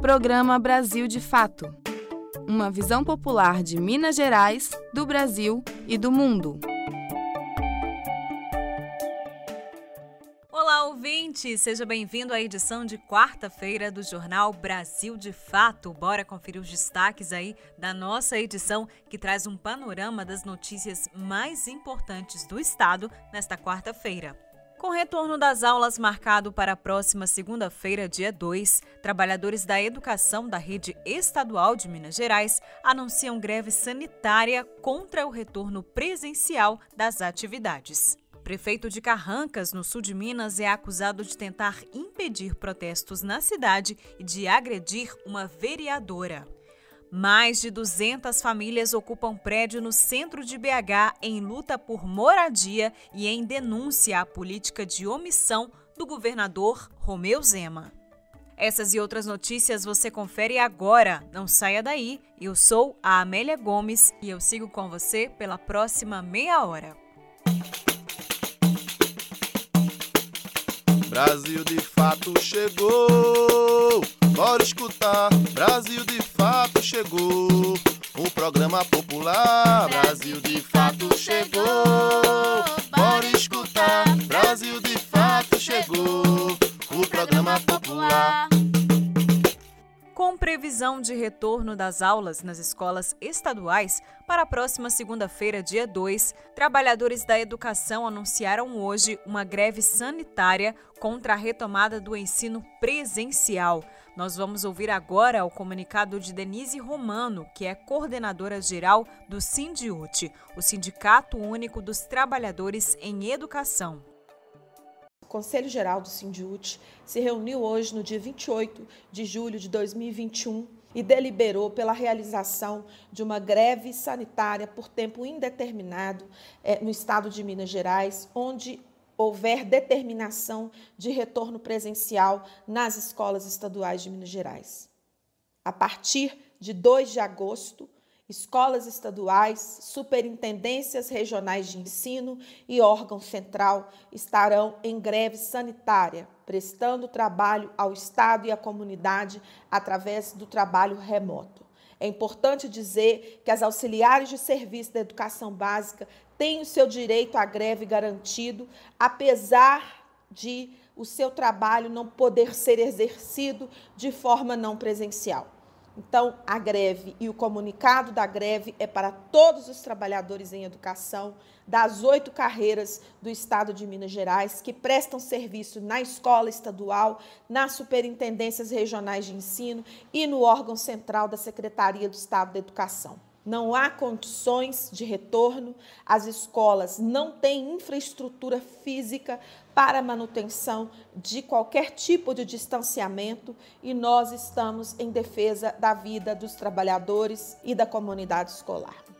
Programa Brasil de Fato. Uma visão popular de Minas Gerais, do Brasil e do mundo. Olá, ouvinte! Seja bem-vindo à edição de quarta-feira do Jornal Brasil de Fato. Bora conferir os destaques aí da nossa edição, que traz um panorama das notícias mais importantes do estado nesta quarta-feira. Com retorno das aulas marcado para a próxima segunda-feira, dia 2, trabalhadores da educação da rede estadual de Minas Gerais anunciam greve sanitária contra o retorno presencial das atividades. Prefeito de Carrancas, no sul de Minas, é acusado de tentar impedir protestos na cidade e de agredir uma vereadora. Mais de 200 famílias ocupam prédio no centro de BH em luta por moradia e em denúncia à política de omissão do governador Romeu Zema. Essas e outras notícias você confere agora. Não saia daí. Eu sou a Amélia Gomes e eu sigo com você pela próxima meia hora. Brasil de fato chegou. Bora escutar, Brasil de fato chegou. O programa popular, Brasil de fato chegou. Bora escutar, Brasil de fato chegou. O programa popular. Com previsão de retorno das aulas nas escolas estaduais para a próxima segunda-feira, dia 2, trabalhadores da educação anunciaram hoje uma greve sanitária contra a retomada do ensino presencial. Nós vamos ouvir agora o comunicado de Denise Romano, que é coordenadora geral do Sindiute, o Sindicato Único dos Trabalhadores em Educação. Conselho Geral do Sindiute se reuniu hoje, no dia 28 de julho de 2021, e deliberou pela realização de uma greve sanitária por tempo indeterminado eh, no estado de Minas Gerais, onde houver determinação de retorno presencial nas escolas estaduais de Minas Gerais. A partir de 2 de agosto, escolas estaduais, superintendências regionais de ensino e órgão central estarão em greve sanitária, prestando trabalho ao Estado e à comunidade através do trabalho remoto. É importante dizer que as auxiliares de serviço da educação básica têm o seu direito à greve garantido, apesar de o seu trabalho não poder ser exercido de forma não presencial. Então, a greve e o comunicado da greve é para todos os trabalhadores em educação das oito carreiras do Estado de Minas Gerais que prestam serviço na escola estadual, nas superintendências regionais de ensino e no órgão central da Secretaria do Estado da Educação. Não há condições de retorno, as escolas não têm infraestrutura física para manutenção de qualquer tipo de distanciamento e nós estamos em defesa da vida dos trabalhadores e da comunidade escolar.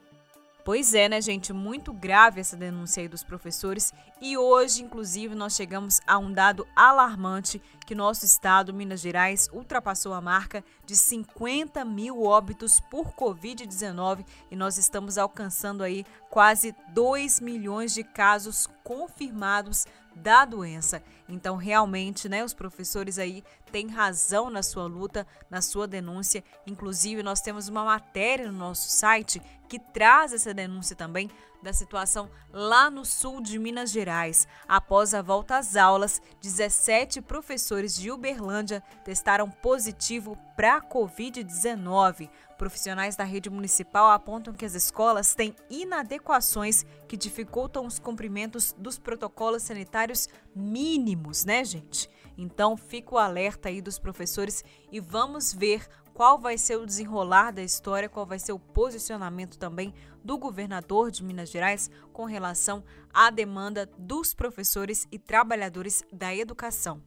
Pois é, né, gente? Muito grave essa denúncia aí dos professores. E hoje, inclusive, nós chegamos a um dado alarmante que nosso estado, Minas Gerais, ultrapassou a marca de 50 mil óbitos por Covid-19 e nós estamos alcançando aí quase 2 milhões de casos confirmados da doença. Então, realmente, né, os professores aí têm razão na sua luta, na sua denúncia. Inclusive, nós temos uma matéria no nosso site que traz essa denúncia também da situação lá no sul de Minas Gerais. Após a volta às aulas, 17 professores de Uberlândia testaram positivo para a Covid-19. Profissionais da rede municipal apontam que as escolas têm inadequações que dificultam os cumprimentos dos protocolos sanitários mínimos, né, gente? Então, fica o alerta aí dos professores e vamos ver qual vai ser o desenrolar da história, qual vai ser o posicionamento também do governador de Minas Gerais com relação à demanda dos professores e trabalhadores da educação.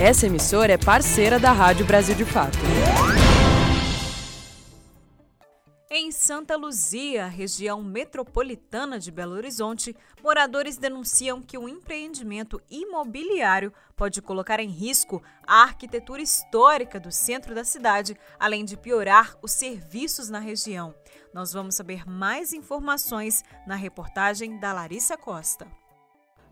Essa emissora é parceira da Rádio Brasil de Fato. Em Santa Luzia, região metropolitana de Belo Horizonte, moradores denunciam que o empreendimento imobiliário pode colocar em risco a arquitetura histórica do centro da cidade, além de piorar os serviços na região. Nós vamos saber mais informações na reportagem da Larissa Costa.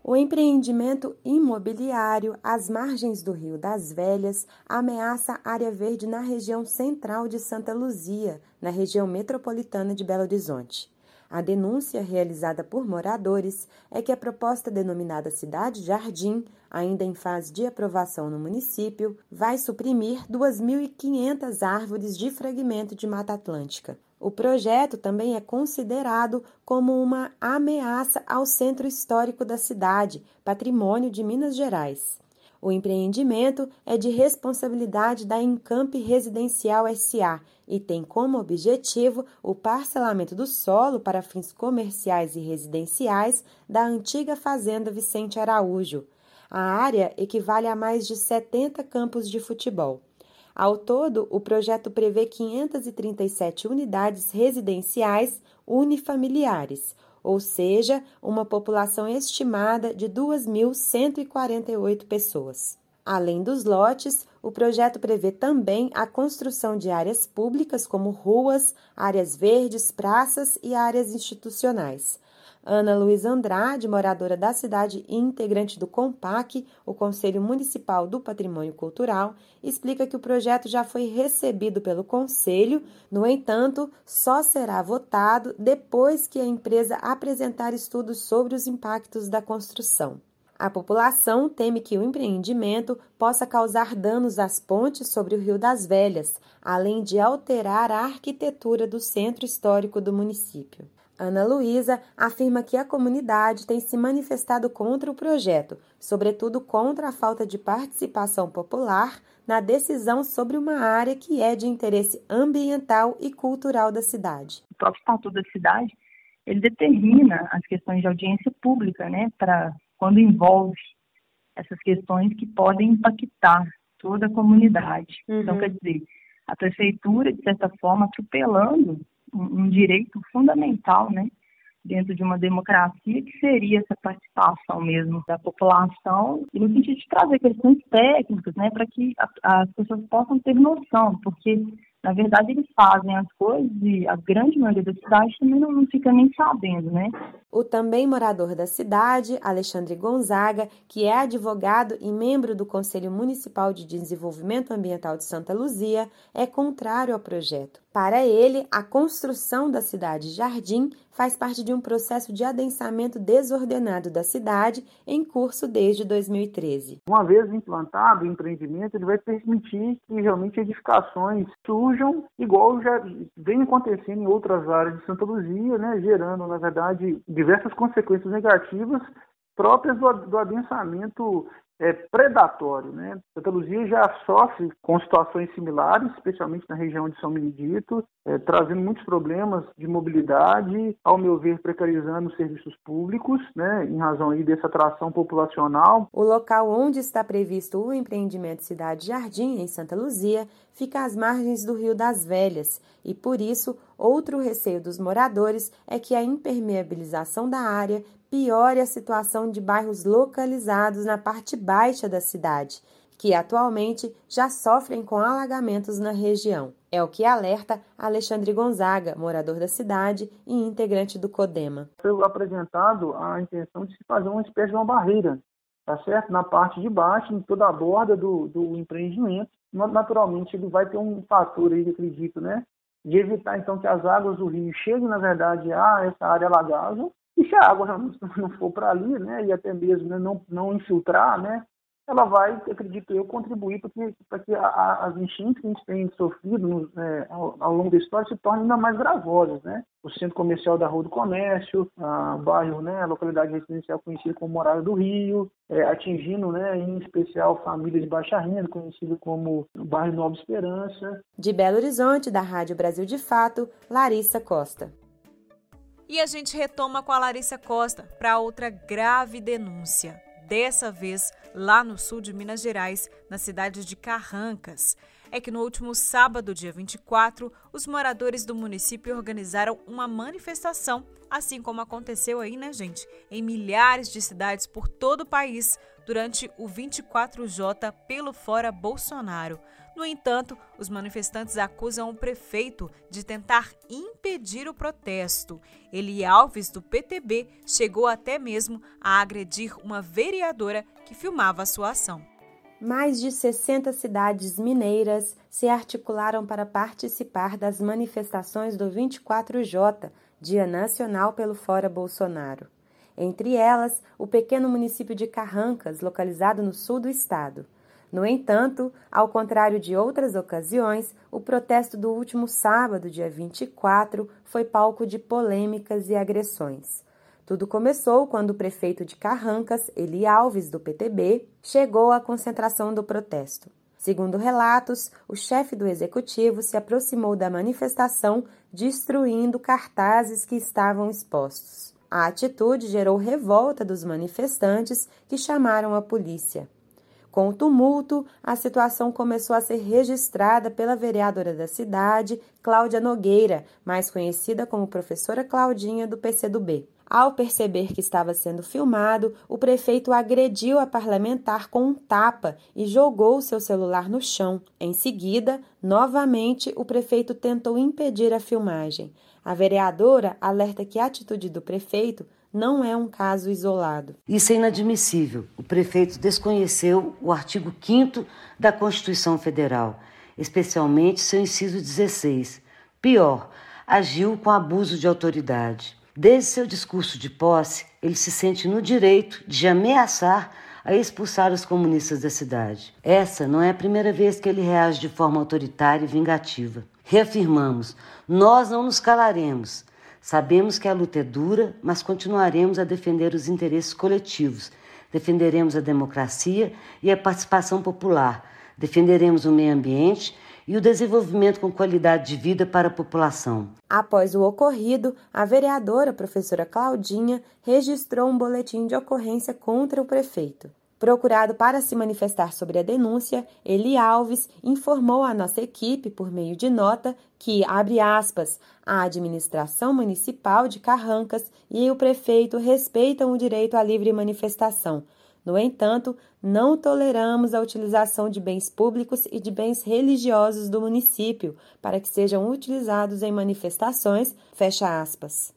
O empreendimento imobiliário às margens do Rio das Velhas ameaça área verde na região central de Santa Luzia, na região metropolitana de Belo Horizonte. A denúncia realizada por moradores é que a proposta denominada Cidade Jardim, ainda em fase de aprovação no município, vai suprimir 2.500 árvores de fragmento de Mata Atlântica. O projeto também é considerado como uma ameaça ao centro histórico da cidade, patrimônio de Minas Gerais. O empreendimento é de responsabilidade da Encamp Residencial SA e tem como objetivo o parcelamento do solo para fins comerciais e residenciais da antiga Fazenda Vicente Araújo. A área equivale a mais de 70 campos de futebol. Ao todo, o projeto prevê 537 unidades residenciais unifamiliares, ou seja, uma população estimada de 2.148 pessoas. Além dos lotes, o projeto prevê também a construção de áreas públicas como ruas, áreas verdes, praças e áreas institucionais. Ana Luiz Andrade, moradora da cidade e integrante do COMPAC, o Conselho Municipal do Patrimônio Cultural, explica que o projeto já foi recebido pelo Conselho, no entanto, só será votado depois que a empresa apresentar estudos sobre os impactos da construção. A população teme que o empreendimento possa causar danos às pontes sobre o Rio das Velhas, além de alterar a arquitetura do centro histórico do município. Ana Luísa afirma que a comunidade tem se manifestado contra o projeto, sobretudo contra a falta de participação popular na decisão sobre uma área que é de interesse ambiental e cultural da cidade. O próprio Estatuto da Cidade, ele determina as questões de audiência pública, né, para quando envolve essas questões que podem impactar toda a comunidade. Então, uhum. Então, quer dizer, a prefeitura, de certa forma, atropelando um, direito fundamental, né, dentro de uma democracia, que seria essa participação mesmo da população, no sentido de trazer questões técnicas, né, para que a, as pessoas possam ter noção, porque na verdade, eles fazem as coisas e a grande maioria da cidade também não, não, fica nem sabendo, né? O também morador da cidade, Alexandre Gonzaga, que é advogado e membro do Conselho Municipal de Desenvolvimento Ambiental de Santa Luzia, é contrário ao projeto. Para ele, a construção da cidade Jardim faz parte de um processo de adensamento desordenado da cidade em curso desde 2013. Uma vez implantado o empreendimento, ele vai permitir que realmente edificações surjam, igual já vem acontecendo em outras áreas de Santa Luzia, né, gerando, na verdade, diversas consequências negativas próprias do, do adensamento é, predatório. Né? Santa Luzia já sofre com situações similares, especialmente na região de São Benedito, é, trazendo muitos problemas de mobilidade, ao meu ver, precarizando os serviços públicos, né, em razão aí dessa atração populacional. O local onde está previsto o empreendimento Cidade Jardim, em Santa Luzia, fica às margens do Rio das Velhas e, por isso, outro receio dos moradores é que a impermeabilização da área piore a situação de bairros localizados na parte baixa da cidade, que atualmente já sofrem com alagamentos na região. É o que alerta Alexandre Gonzaga, morador da cidade e integrante do CODEMA. Foi apresentado a intenção de se fazer uma espécie de uma barreira, tá certo? Na parte de baixo, em toda a borda do, do empreendimento. Naturalmente, ele vai ter um fator aí, acredito, né? De evitar, então, que as águas do rio cheguem, na verdade, a essa área alagável e se a água não for para ali, né, e até mesmo né, não, não infiltrar, né, ela vai, acredito eu, contribuir para que, para que a, a, as enchentes que a gente tem sofrido é, ao, ao, longo da história se tornem ainda mais gravosas, né? O centro comercial da Rua do Comércio, o bairro, né, a localidade residencial conhecida como Morada do Rio, é, atingindo, né, em especial famílias de baixa renda, conhecido como o bairro Nova Esperança. De Belo Horizonte, da Rádio Brasil de Fato, Larissa Costa. E a gente retoma com a Larissa Costa para outra grave denúncia. Dessa vez lá no sul de Minas Gerais, na cidade de Carrancas. é que no último sábado, dia 24, os moradores do município organizaram uma manifestação, assim como aconteceu aí, né, gente, em milhares de cidades por todo o país durante o 24J pelo Fora Bolsonaro. No entanto, os manifestantes acusam o prefeito de tentar impedir o protesto. Eli Alves, do PTB, chegou até mesmo a agredir uma vereadora que filmava a sua ação. Mais de 60 cidades mineiras se articularam para participar das manifestações do 24J, Dia Nacional pelo Fora Bolsonaro. Entre elas, o pequeno município de Carrancas, localizado no sul do estado. No entanto, ao contrário de outras ocasiões, o protesto do último sábado, dia 24, foi palco de polêmicas e agressões. Tudo começou quando o prefeito de Carrancas, Eli Alves, do PTB, chegou à concentração do protesto. Segundo relatos, o chefe do executivo se aproximou da manifestação, destruindo cartazes que estavam expostos. A atitude gerou revolta dos manifestantes, que chamaram a polícia. Com o tumulto, a situação começou a ser registrada pela vereadora da cidade, Cláudia Nogueira, mais conhecida como professora Claudinha do PCdoB. Ao perceber que estava sendo filmado, o prefeito agrediu a parlamentar com um tapa e jogou seu celular no chão. Em seguida, novamente, o prefeito tentou impedir a filmagem. A vereadora alerta que a atitude do prefeito não é um caso isolado. Isso é inadmissível. O prefeito desconheceu o artigo 5 da Constituição Federal, especialmente seu inciso 16. Pior, agiu com abuso de autoridade. Desde seu discurso de posse, ele se sente no direito de ameaçar a expulsar os comunistas da cidade. Essa não é a primeira vez que ele reage de forma autoritária e vingativa. Reafirmamos: nós não nos calaremos. Sabemos que a luta é dura, mas continuaremos a defender os interesses coletivos. Defenderemos a democracia e a participação popular. Defenderemos o meio ambiente e o desenvolvimento com qualidade de vida para a população. Após o ocorrido, a vereadora professora Claudinha registrou um boletim de ocorrência contra o prefeito. Procurado para se manifestar sobre a denúncia, Eli Alves informou à nossa equipe, por meio de nota, que, abre aspas, a administração municipal de Carrancas e o prefeito respeitam o direito à livre manifestação. No entanto, não toleramos a utilização de bens públicos e de bens religiosos do município para que sejam utilizados em manifestações, fecha aspas.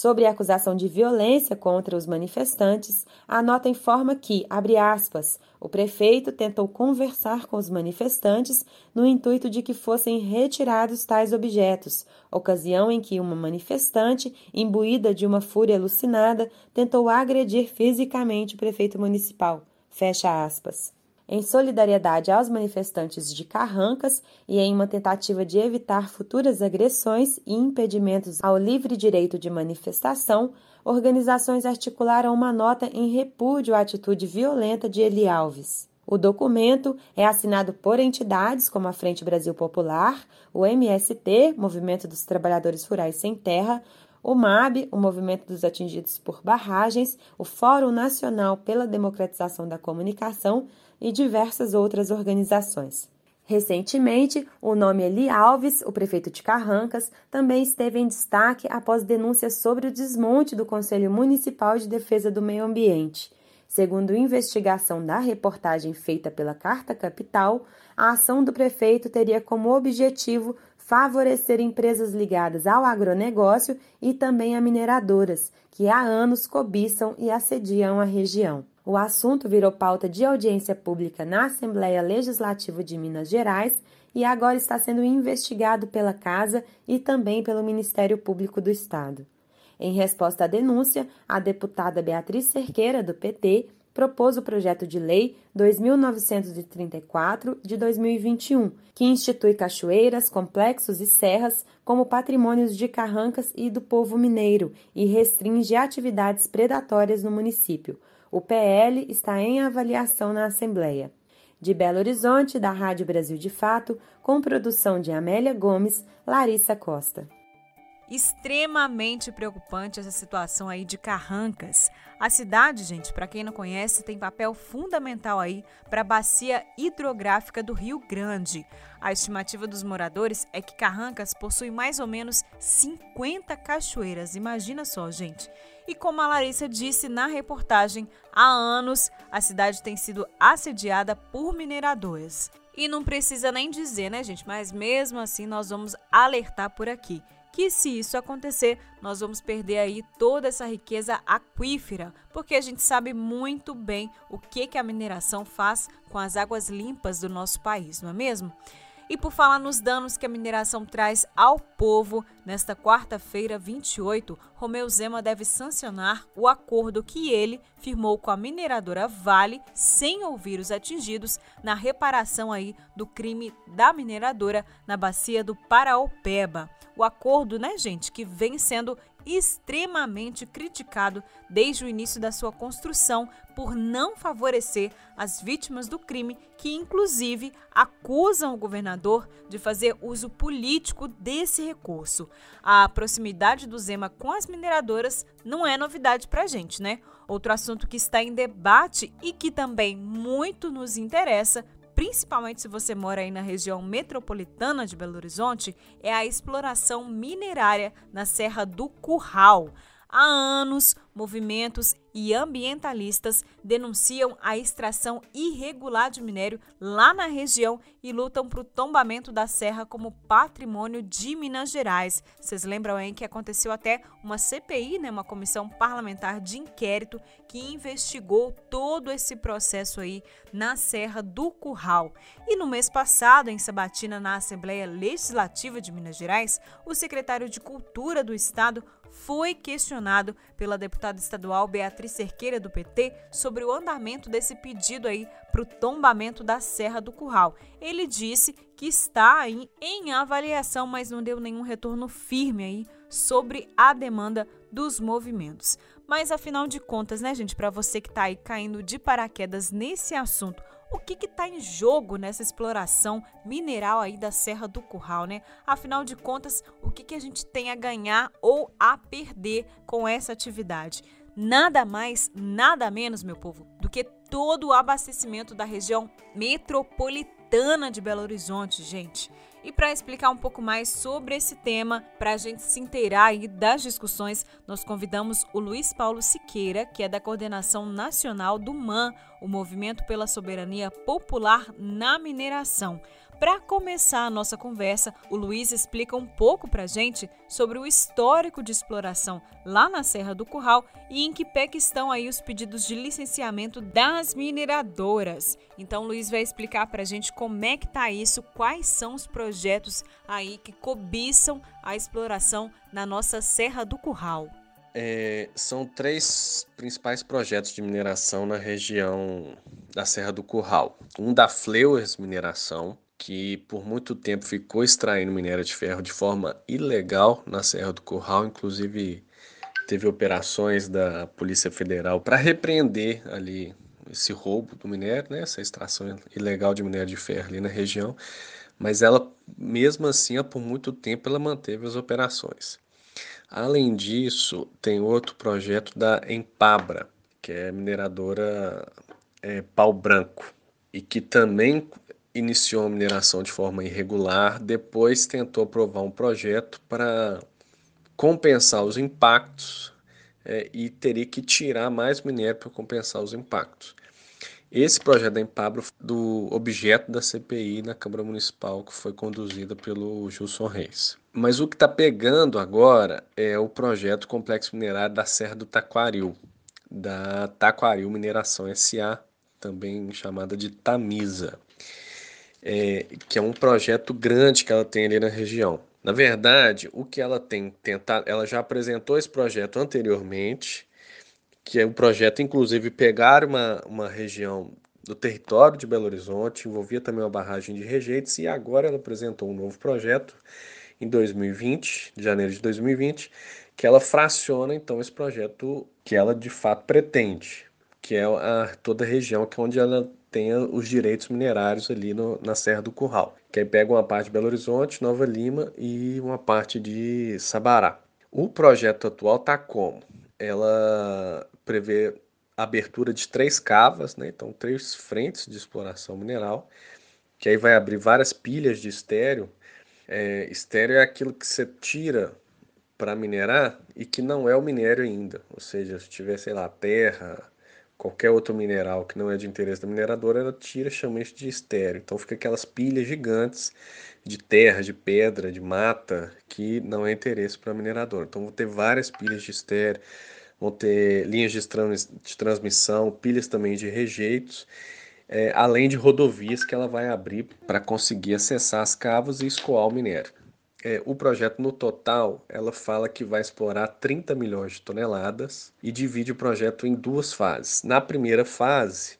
Sobre a acusação de violência contra os manifestantes, a nota informa que, abre aspas, o prefeito tentou conversar com os manifestantes no intuito de que fossem retirados tais objetos, ocasião em que uma manifestante, imbuída de uma fúria alucinada, tentou agredir fisicamente o prefeito municipal. Fecha aspas em solidariedade aos manifestantes de Carrancas e em uma tentativa de evitar futuras agressões e impedimentos ao livre direito de manifestação, organizações articularam uma nota em repúdio à atitude violenta de Eli Alves. O documento é assinado por entidades como a Frente Brasil Popular, o MST, Movimento dos Trabalhadores Rurais Sem Terra, o MAB, o Movimento dos Atingidos por Barragens, o Fórum Nacional pela Democratização da Comunicação e diversas outras organizações. Recentemente, o nome Eli Alves, o prefeito de Carrancas, também esteve em destaque após denúncias sobre o desmonte do Conselho Municipal de Defesa do Meio Ambiente. Segundo investigação da reportagem feita pela Carta Capital, a ação do prefeito teria como objetivo favorecer empresas ligadas ao agronegócio e também a mineradoras, que há anos cobiçam e assediam a região. O assunto virou pauta de audiência pública na Assembleia Legislativa de Minas Gerais e agora está sendo investigado pela Casa e também pelo Ministério Público do Estado. Em resposta à denúncia, a deputada Beatriz Cerqueira, do PT, propôs o projeto de lei 2934 de 2021, que institui cachoeiras, complexos e serras como patrimônios de Carrancas e do povo mineiro e restringe atividades predatórias no município. O PL está em avaliação na Assembleia. De Belo Horizonte, da Rádio Brasil de Fato, com produção de Amélia Gomes, Larissa Costa. Extremamente preocupante essa situação aí de Carrancas. A cidade, gente, para quem não conhece, tem papel fundamental aí para a bacia hidrográfica do Rio Grande. A estimativa dos moradores é que Carrancas possui mais ou menos 50 cachoeiras. Imagina só, gente. E como a Larissa disse na reportagem, há anos a cidade tem sido assediada por mineradores. E não precisa nem dizer, né, gente? Mas mesmo assim nós vamos alertar por aqui que se isso acontecer, nós vamos perder aí toda essa riqueza aquífera, porque a gente sabe muito bem o que, que a mineração faz com as águas limpas do nosso país, não é mesmo? E por falar nos danos que a mineração traz ao povo, nesta quarta-feira, 28, Romeu Zema deve sancionar o acordo que ele firmou com a mineradora Vale, sem ouvir os atingidos, na reparação aí do crime da mineradora na bacia do Paraopeba. O acordo, né, gente, que vem sendo extremamente criticado desde o início da sua construção por não favorecer as vítimas do crime, que inclusive acusam o governador de fazer uso político desse recurso. A proximidade do Zema com as mineradoras não é novidade para a gente, né? Outro assunto que está em debate e que também muito nos interessa principalmente se você mora aí na região metropolitana de Belo Horizonte, é a exploração minerária na Serra do Curral. Há anos, movimentos e ambientalistas denunciam a extração irregular de minério lá na região e lutam para o tombamento da serra como patrimônio de Minas Gerais. Vocês lembram aí que aconteceu até uma CPI, né, uma comissão parlamentar de inquérito que investigou todo esse processo aí na Serra do Curral. E no mês passado, em Sabatina, na Assembleia Legislativa de Minas Gerais, o secretário de Cultura do Estado foi questionado pela deputada estadual Beatriz Cerqueira do PT sobre o andamento desse pedido aí para o tombamento da Serra do Curral. Ele disse que está aí em avaliação, mas não deu nenhum retorno firme aí sobre a demanda dos movimentos. Mas afinal de contas, né, gente, para você que está aí caindo de paraquedas nesse assunto, o que está em jogo nessa exploração mineral aí da Serra do Curral, né? Afinal de contas, o que, que a gente tem a ganhar ou a perder com essa atividade? Nada mais, nada menos, meu povo, do que todo o abastecimento da região metropolitana de Belo Horizonte, gente. E para explicar um pouco mais sobre esse tema, para a gente se inteirar aí das discussões, nós convidamos o Luiz Paulo Siqueira, que é da coordenação nacional do MAN, o Movimento pela Soberania Popular na Mineração. Para começar a nossa conversa, o Luiz explica um pouco para a gente sobre o histórico de exploração lá na Serra do Curral e em que pé que estão aí os pedidos de licenciamento das mineradoras. Então, o Luiz vai explicar para a gente como é que está isso, quais são os projetos aí que cobiçam a exploração na nossa Serra do Curral. É, são três principais projetos de mineração na região da Serra do Curral. Um da Fleuers Mineração, que por muito tempo ficou extraindo minério de ferro de forma ilegal na Serra do Curral, inclusive teve operações da Polícia Federal para repreender ali esse roubo do minério, né, essa extração ilegal de minério de ferro ali na região, mas ela mesmo assim, por muito tempo ela manteve as operações. Além disso, tem outro projeto da Empabra, que é mineradora é, Pau Branco, e que também iniciou a mineração de forma irregular, depois tentou aprovar um projeto para compensar os impactos é, e teria que tirar mais minério para compensar os impactos. Esse projeto da Empabro do objeto da CPI na Câmara Municipal que foi conduzida pelo Gilson Reis. Mas o que está pegando agora é o projeto Complexo Minerário da Serra do Taquaril, da Taquaril Mineração SA, também chamada de Tamisa é, que é um projeto grande que ela tem ali na região. Na verdade, o que ela tem tentado, ela já apresentou esse projeto anteriormente, que é um projeto, inclusive, pegar uma, uma região do território de Belo Horizonte, envolvia também uma barragem de rejeitos, e agora ela apresentou um novo projeto em 2020, de janeiro de 2020, que ela fraciona então esse projeto que ela de fato pretende, que é a, toda a região que é onde ela tenha os direitos minerários ali no, na Serra do Curral, que aí pega uma parte de Belo Horizonte, Nova Lima e uma parte de Sabará. O projeto atual está como? Ela prevê abertura de três cavas, né? então três frentes de exploração mineral, que aí vai abrir várias pilhas de estéreo. É, estéreo é aquilo que você tira para minerar e que não é o minério ainda, ou seja, se tiver, sei lá, terra, qualquer outro mineral que não é de interesse da mineradora, ela tira, chama isso de estéreo. Então fica aquelas pilhas gigantes de terra, de pedra, de mata, que não é interesse para a mineradora. Então vão ter várias pilhas de estéreo, vão ter linhas de, trans, de transmissão, pilhas também de rejeitos, é, além de rodovias que ela vai abrir para conseguir acessar as cavas e escoar o minério. É, o projeto no total, ela fala que vai explorar 30 milhões de toneladas e divide o projeto em duas fases. Na primeira fase,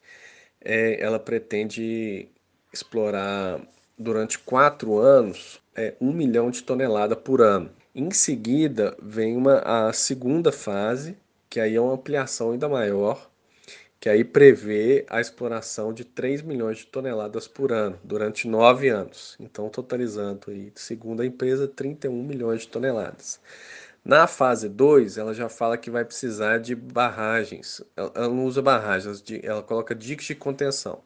é, ela pretende explorar durante quatro anos é, um milhão de toneladas por ano. Em seguida, vem uma, a segunda fase, que aí é uma ampliação ainda maior, que aí prevê a exploração de 3 milhões de toneladas por ano durante nove anos. Então, totalizando aí, segundo a empresa, 31 milhões de toneladas. Na fase 2, ela já fala que vai precisar de barragens. Ela não usa barragens, ela coloca diques de contenção,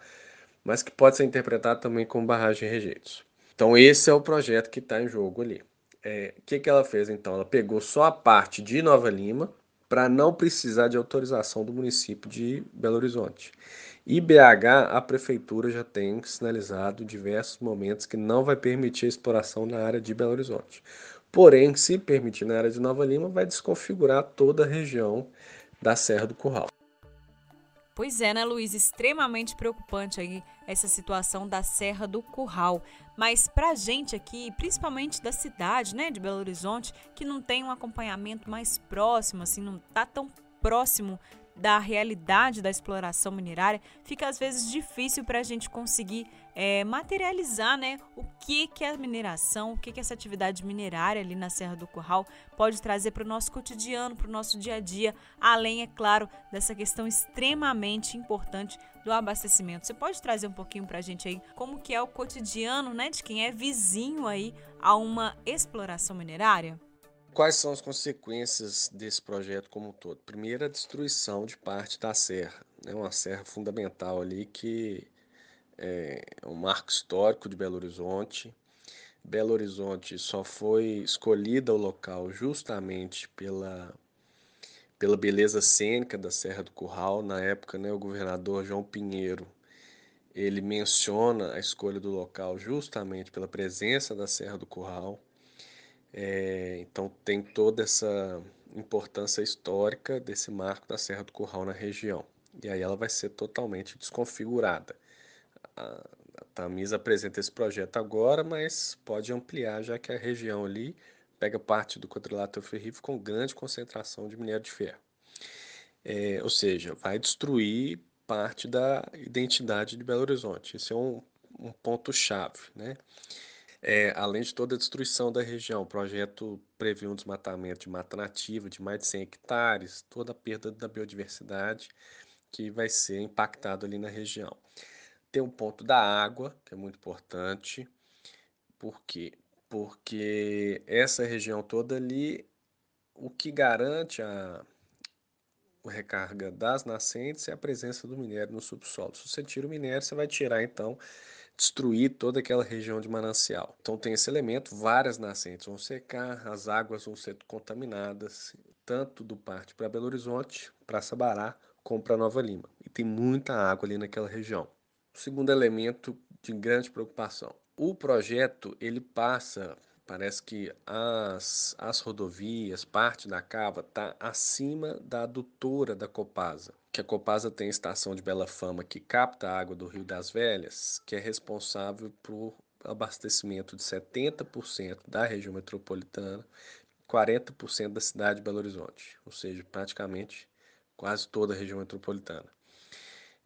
mas que pode ser interpretado também como barragem de rejeitos. Então, esse é o projeto que está em jogo ali. O é, que, que ela fez então? Ela pegou só a parte de Nova Lima, para não precisar de autorização do município de Belo Horizonte. E BH, a prefeitura já tem sinalizado diversos momentos que não vai permitir a exploração na área de Belo Horizonte. Porém, se permitir na área de Nova Lima, vai desconfigurar toda a região da Serra do Curral. Pois é, né, Luiz? Extremamente preocupante aí essa situação da Serra do Curral. Mas para a gente aqui, principalmente da cidade, né, de Belo Horizonte, que não tem um acompanhamento mais próximo, assim, não tá tão próximo da realidade da exploração minerária, fica às vezes difícil para a gente conseguir é, materializar né, o que, que é a mineração, o que, que essa atividade minerária ali na Serra do Curral pode trazer para o nosso cotidiano, para o nosso dia a dia, além, é claro, dessa questão extremamente importante do abastecimento. Você pode trazer um pouquinho para a gente aí como que é o cotidiano né, de quem é vizinho aí a uma exploração minerária? Quais são as consequências desse projeto como um todo? Primeiro, a destruição de parte da serra, né? uma serra fundamental ali que é um marco histórico de Belo Horizonte. Belo Horizonte só foi escolhida o local justamente pela, pela beleza cênica da Serra do Curral. Na época, né, o governador João Pinheiro ele menciona a escolha do local justamente pela presença da Serra do Curral. É, então tem toda essa importância histórica desse marco da Serra do Curral na região. E aí ela vai ser totalmente desconfigurada. A, a Tamisa apresenta esse projeto agora, mas pode ampliar, já que a região ali pega parte do quadrilátero ferrífero com grande concentração de minério de ferro. É, ou seja, vai destruir parte da identidade de Belo Horizonte. Esse é um, um ponto-chave. Né? É, além de toda a destruição da região, o projeto prevê um desmatamento de mata nativa de mais de 100 hectares, toda a perda da biodiversidade que vai ser impactado ali na região. Tem um ponto da água, que é muito importante. Por quê? Porque essa região toda ali, o que garante a, a recarga das nascentes é a presença do minério no subsolo. Se você tira o minério, você vai tirar então destruir toda aquela região de manancial. Então tem esse elemento, várias nascentes vão secar, as águas vão ser contaminadas, tanto do parte para Belo Horizonte, para Sabará, como para Nova Lima. E tem muita água ali naquela região. Segundo elemento de grande preocupação. O projeto ele passa Parece que as, as rodovias, parte da cava, está acima da adutora da Copasa. Que a Copasa tem a estação de Bela Fama que capta a água do Rio das Velhas, que é responsável por abastecimento de 70% da região metropolitana, 40% da cidade de Belo Horizonte, ou seja, praticamente quase toda a região metropolitana.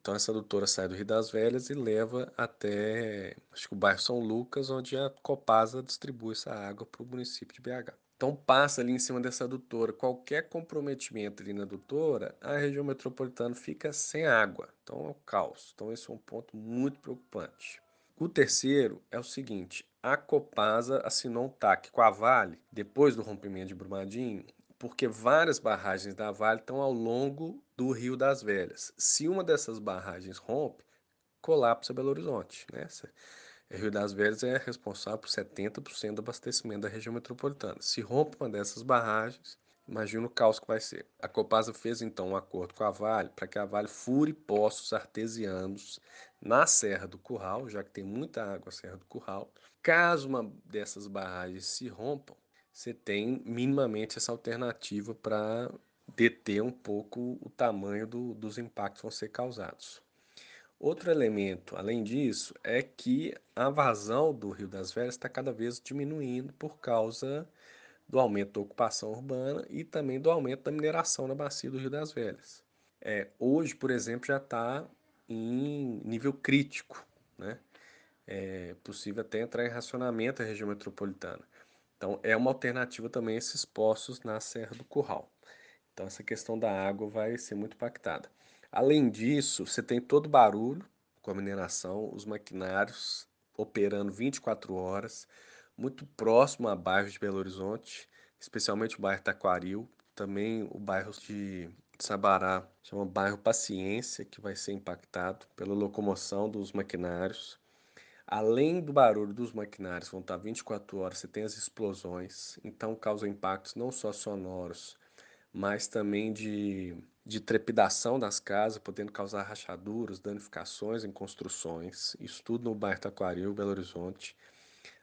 Então essa adutora sai do Rio das Velhas e leva até acho que o bairro São Lucas, onde a Copasa distribui essa água para o município de BH. Então passa ali em cima dessa adutora. Qualquer comprometimento ali na adutora, a região metropolitana fica sem água. Então é o caos. Então esse é um ponto muito preocupante. O terceiro é o seguinte: a Copasa assinou um TAC com a Vale depois do rompimento de Brumadinho, porque várias barragens da Vale estão ao longo do Rio das Velhas. Se uma dessas barragens rompe, colapsa Belo Horizonte. Né? O Rio das Velhas é responsável por 70% do abastecimento da região metropolitana. Se rompe uma dessas barragens, imagina o caos que vai ser. A Copasa fez então um acordo com a Vale para que a Vale fure poços artesianos na Serra do Curral, já que tem muita água na Serra do Curral. Caso uma dessas barragens se rompam, você tem minimamente essa alternativa para deter um pouco o tamanho do, dos impactos que vão ser causados. Outro elemento, além disso, é que a vazão do Rio das Velhas está cada vez diminuindo por causa do aumento da ocupação urbana e também do aumento da mineração na bacia do Rio das Velhas. É, hoje, por exemplo, já está em nível crítico, né? É possível até entrar em racionamento a região metropolitana. Então, é uma alternativa também esses poços na Serra do Curral. Então, essa questão da água vai ser muito impactada. Além disso, você tem todo o barulho com a mineração, os maquinários operando 24 horas, muito próximo a bairros de Belo Horizonte, especialmente o bairro Taquaril, também o bairro de Sabará, chama bairro Paciência, que vai ser impactado pela locomoção dos maquinários. Além do barulho dos maquinários, vão estar 24 horas, você tem as explosões, então causa impactos não só sonoros, mas também de de trepidação das casas, podendo causar rachaduras, danificações em construções. Isso tudo no bairro Taquaril, Belo Horizonte.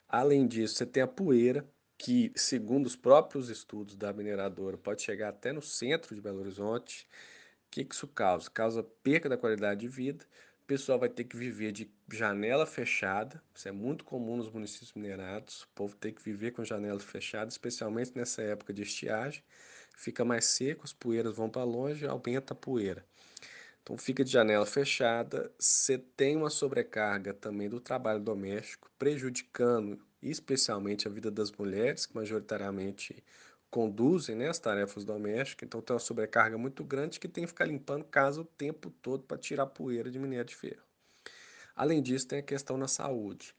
Além disso, você tem a poeira, que, segundo os próprios estudos da mineradora, pode chegar até no centro de Belo Horizonte. O que, que isso causa? Causa perca da qualidade de vida. O pessoal vai ter que viver de janela fechada. Isso é muito comum nos municípios minerados. O povo tem que viver com janela fechada, especialmente nessa época de estiagem fica mais seco, as poeiras vão para longe, aumenta a poeira. Então fica de janela fechada, você tem uma sobrecarga também do trabalho doméstico, prejudicando especialmente a vida das mulheres, que majoritariamente conduzem né, as tarefas domésticas, então tem uma sobrecarga muito grande que tem que ficar limpando casa o tempo todo para tirar poeira de minério de ferro. Além disso, tem a questão na saúde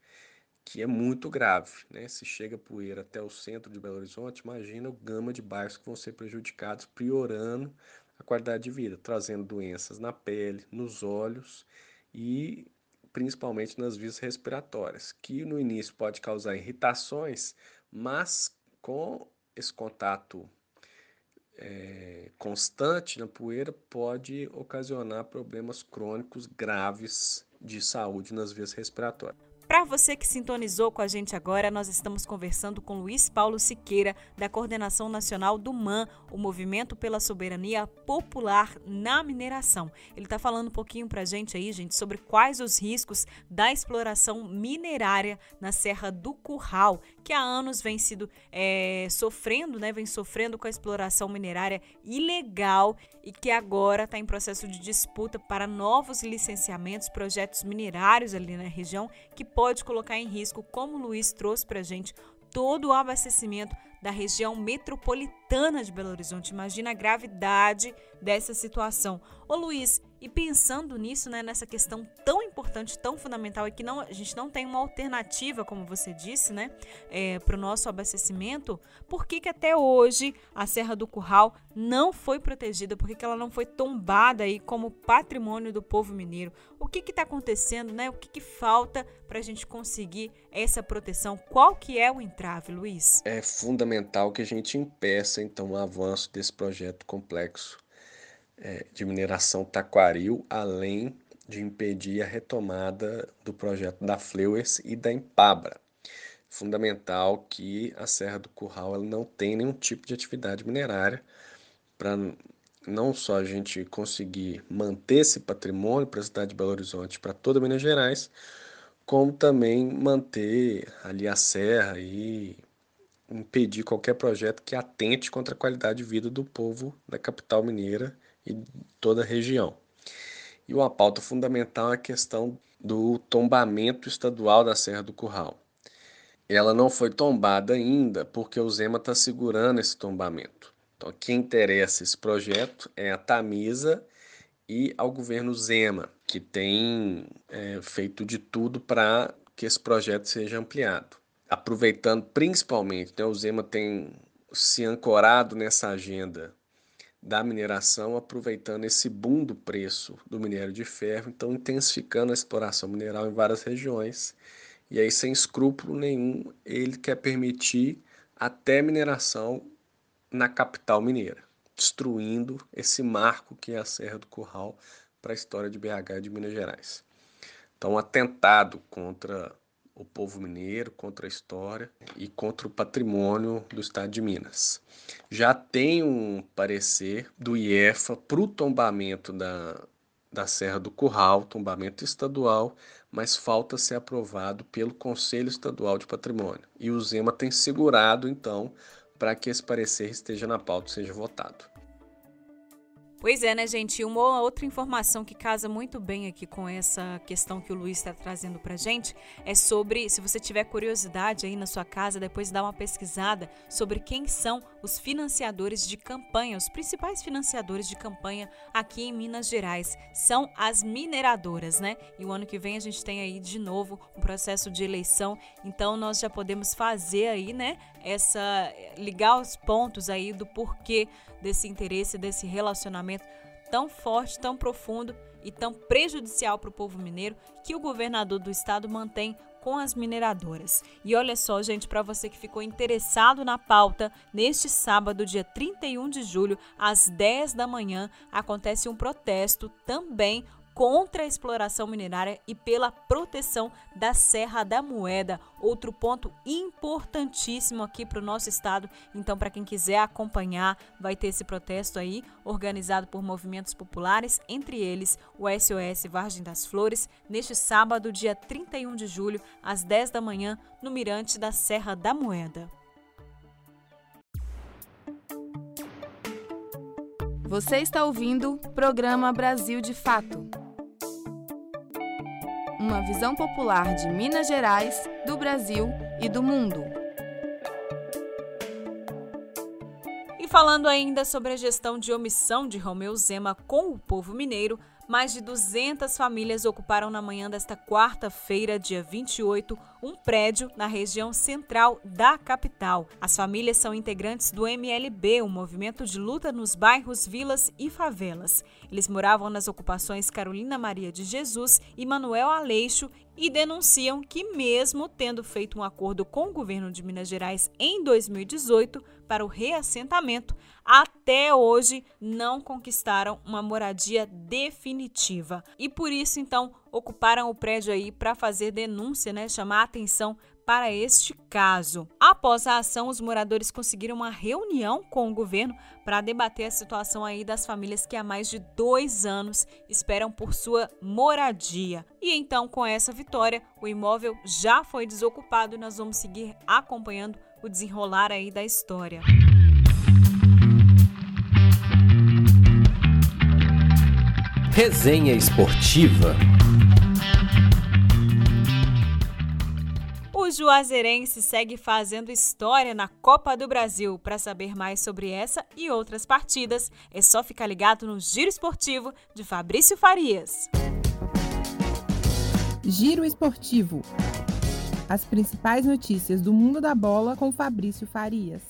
que é muito grave. Né? Se chega poeira até o centro de Belo Horizonte, imagina o gama de bairros que vão ser prejudicados, piorando a qualidade de vida, trazendo doenças na pele, nos olhos e principalmente nas vias respiratórias, que no início pode causar irritações, mas com esse contato é, constante na poeira pode ocasionar problemas crônicos graves de saúde nas vias respiratórias. Para você que sintonizou com a gente agora, nós estamos conversando com Luiz Paulo Siqueira, da Coordenação Nacional do MAN, o Movimento pela Soberania Popular na Mineração. Ele está falando um pouquinho para a gente aí, gente, sobre quais os riscos da exploração minerária na Serra do Curral, que há anos vem sido é, sofrendo, né, vem sofrendo com a exploração minerária ilegal e que agora está em processo de disputa para novos licenciamentos, projetos minerários ali na região, que pode colocar em risco, como o Luiz trouxe para gente, todo o abastecimento da região metropolitana de Belo Horizonte. Imagina a gravidade dessa situação. Ô Luiz, e pensando nisso, né, nessa questão tão importante, tão fundamental, e que não, a gente não tem uma alternativa, como você disse, né, é, para o nosso abastecimento, por que, que até hoje a Serra do Curral não foi protegida? Por que, que ela não foi tombada aí como patrimônio do povo mineiro? O que está acontecendo, né? O que, que falta para a gente conseguir essa proteção? Qual que é o entrave, Luiz? É fundamental que a gente impeça, então, o avanço desse projeto complexo é, de mineração Taquaril, além de impedir a retomada do projeto da Fleuers e da Empabra. Fundamental que a Serra do Curral ela não tem nenhum tipo de atividade minerária para não só a gente conseguir manter esse patrimônio para a cidade de Belo Horizonte, para toda Minas Gerais, como também manter ali a serra e impedir qualquer projeto que atente contra a qualidade de vida do povo da capital mineira e toda a região. E uma pauta fundamental é a questão do tombamento estadual da Serra do Curral. ela não foi tombada ainda porque o Zema está segurando esse tombamento. Então, quem interessa esse projeto é a Tamisa e ao governo Zema, que tem é, feito de tudo para que esse projeto seja ampliado. Aproveitando principalmente, né, o Zema tem se ancorado nessa agenda da mineração, aproveitando esse boom do preço do minério de ferro, então intensificando a exploração mineral em várias regiões. E aí, sem escrúpulo nenhum, ele quer permitir até mineração na capital mineira, destruindo esse marco que é a Serra do Curral para a história de BH e de Minas Gerais. Então, um atentado contra o povo mineiro, contra a história e contra o patrimônio do estado de Minas. Já tem um parecer do IEFA para o tombamento da, da Serra do Curral, tombamento estadual, mas falta ser aprovado pelo Conselho Estadual de Patrimônio. E o Zema tem segurado, então, para que esse parecer esteja na pauta e seja votado. Pois é, né, gente? Uma outra informação que casa muito bem aqui com essa questão que o Luiz está trazendo para gente é sobre, se você tiver curiosidade aí na sua casa, depois dá uma pesquisada sobre quem são os financiadores de campanha, os principais financiadores de campanha aqui em Minas Gerais. São as mineradoras, né? E o ano que vem a gente tem aí de novo um processo de eleição, então nós já podemos fazer aí, né, essa ligar os pontos aí do porquê desse interesse, desse relacionamento tão forte, tão profundo e tão prejudicial para o povo mineiro que o governador do estado mantém com as mineradoras. E olha só, gente, para você que ficou interessado na pauta, neste sábado, dia 31 de julho, às 10 da manhã, acontece um protesto também contra a exploração minerária e pela proteção da Serra da Moeda. Outro ponto importantíssimo aqui para o nosso estado. Então, para quem quiser acompanhar, vai ter esse protesto aí, organizado por movimentos populares, entre eles o SOS Vargem das Flores, neste sábado, dia 31 de julho, às 10 da manhã, no Mirante da Serra da Moeda. Você está ouvindo o programa Brasil de Fato uma visão popular de Minas Gerais, do Brasil e do mundo. E falando ainda sobre a gestão de omissão de Romeu Zema com o povo mineiro, mais de 200 famílias ocuparam na manhã desta quarta-feira, dia 28, um prédio na região central da capital. As famílias são integrantes do MLB, um movimento de luta nos bairros, vilas e favelas. Eles moravam nas ocupações Carolina Maria de Jesus e Manuel Aleixo e denunciam que, mesmo tendo feito um acordo com o governo de Minas Gerais em 2018 para o reassentamento, até hoje não conquistaram uma moradia definitiva. E por isso, então, ocuparam o prédio aí para fazer denúncia, né, chamar atenção para este caso. Após a ação, os moradores conseguiram uma reunião com o governo para debater a situação aí das famílias que há mais de dois anos esperam por sua moradia. E então, com essa vitória, o imóvel já foi desocupado e nós vamos seguir acompanhando o desenrolar aí da história. Resenha Esportiva. O Juazeirense segue fazendo história na Copa do Brasil. Para saber mais sobre essa e outras partidas, é só ficar ligado no Giro Esportivo de Fabrício Farias. Giro Esportivo. As principais notícias do mundo da bola com Fabrício Farias.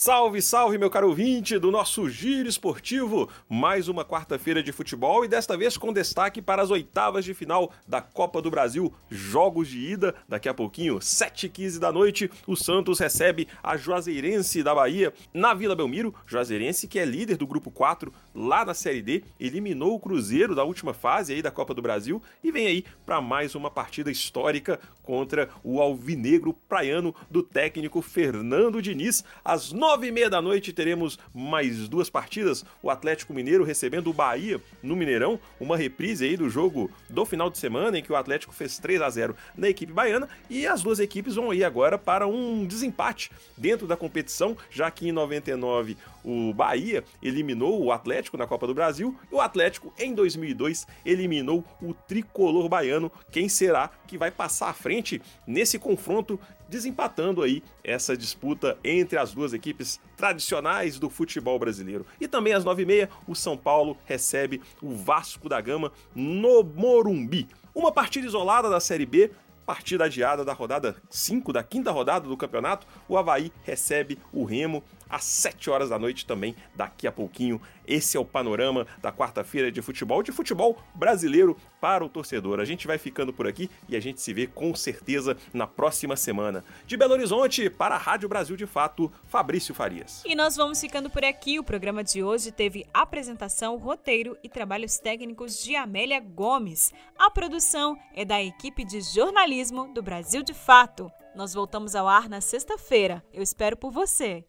Salve, salve, meu caro ouvinte do nosso Giro Esportivo. Mais uma quarta-feira de futebol e desta vez com destaque para as oitavas de final da Copa do Brasil. Jogos de ida, daqui a pouquinho, 7h15 da noite, o Santos recebe a Juazeirense da Bahia na Vila Belmiro. Juazeirense que é líder do grupo 4 lá na Série D, eliminou o Cruzeiro da última fase aí da Copa do Brasil e vem aí para mais uma partida histórica contra o alvinegro praiano do técnico Fernando Diniz. Às nove e meia da noite teremos mais duas partidas. O Atlético Mineiro recebendo o Bahia no Mineirão, uma reprise aí do jogo do final de semana em que o Atlético fez 3 a 0 na equipe baiana e as duas equipes vão ir agora para um desempate dentro da competição, já que em 99 o Bahia eliminou o Atlético Atlético na Copa do Brasil e o Atlético em 2002 eliminou o tricolor baiano. Quem será que vai passar à frente nesse confronto desempatando aí essa disputa entre as duas equipes tradicionais do futebol brasileiro. E também às 9h30, o São Paulo recebe o Vasco da Gama no Morumbi. Uma partida isolada da Série B, partida adiada da rodada 5, da quinta rodada do campeonato, o Havaí recebe o Remo às 7 horas da noite também, daqui a pouquinho. Esse é o panorama da quarta-feira de futebol, de futebol brasileiro para o torcedor. A gente vai ficando por aqui e a gente se vê com certeza na próxima semana. De Belo Horizonte, para a Rádio Brasil de Fato, Fabrício Farias. E nós vamos ficando por aqui. O programa de hoje teve apresentação, roteiro e trabalhos técnicos de Amélia Gomes. A produção é da equipe de jornalismo do Brasil de Fato. Nós voltamos ao ar na sexta-feira. Eu espero por você.